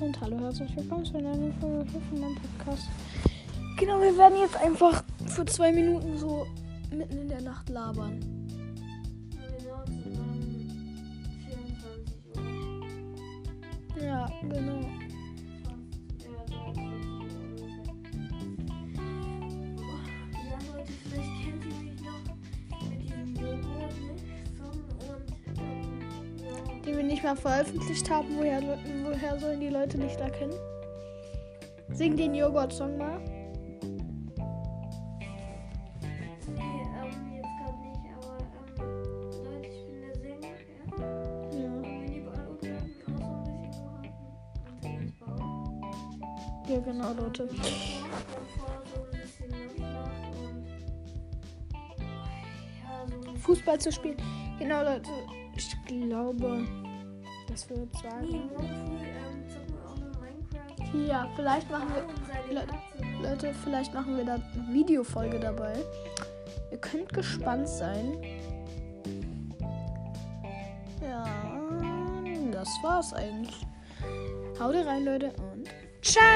und hallo, herzlich willkommen zu einer neuen Folge hier von meinem Podcast. Genau, wir werden jetzt einfach für zwei Minuten so mitten in der Nacht labern. Genau zusammen 24 Uhr. Ja, genau. Die wir nicht mal veröffentlicht haben, woher, woher sollen die Leute nicht erkennen? Sing den Joghurt-Song mal. Nee, ähm, jetzt Fußball zu spielen. Genau, Leute. Ich glaube, das wird sagen. Ja, vielleicht machen wir. Leute, Leute, vielleicht machen wir da eine Videofolge dabei. Ihr könnt gespannt sein. Ja, das war's eigentlich. Haut rein, Leute, und ciao!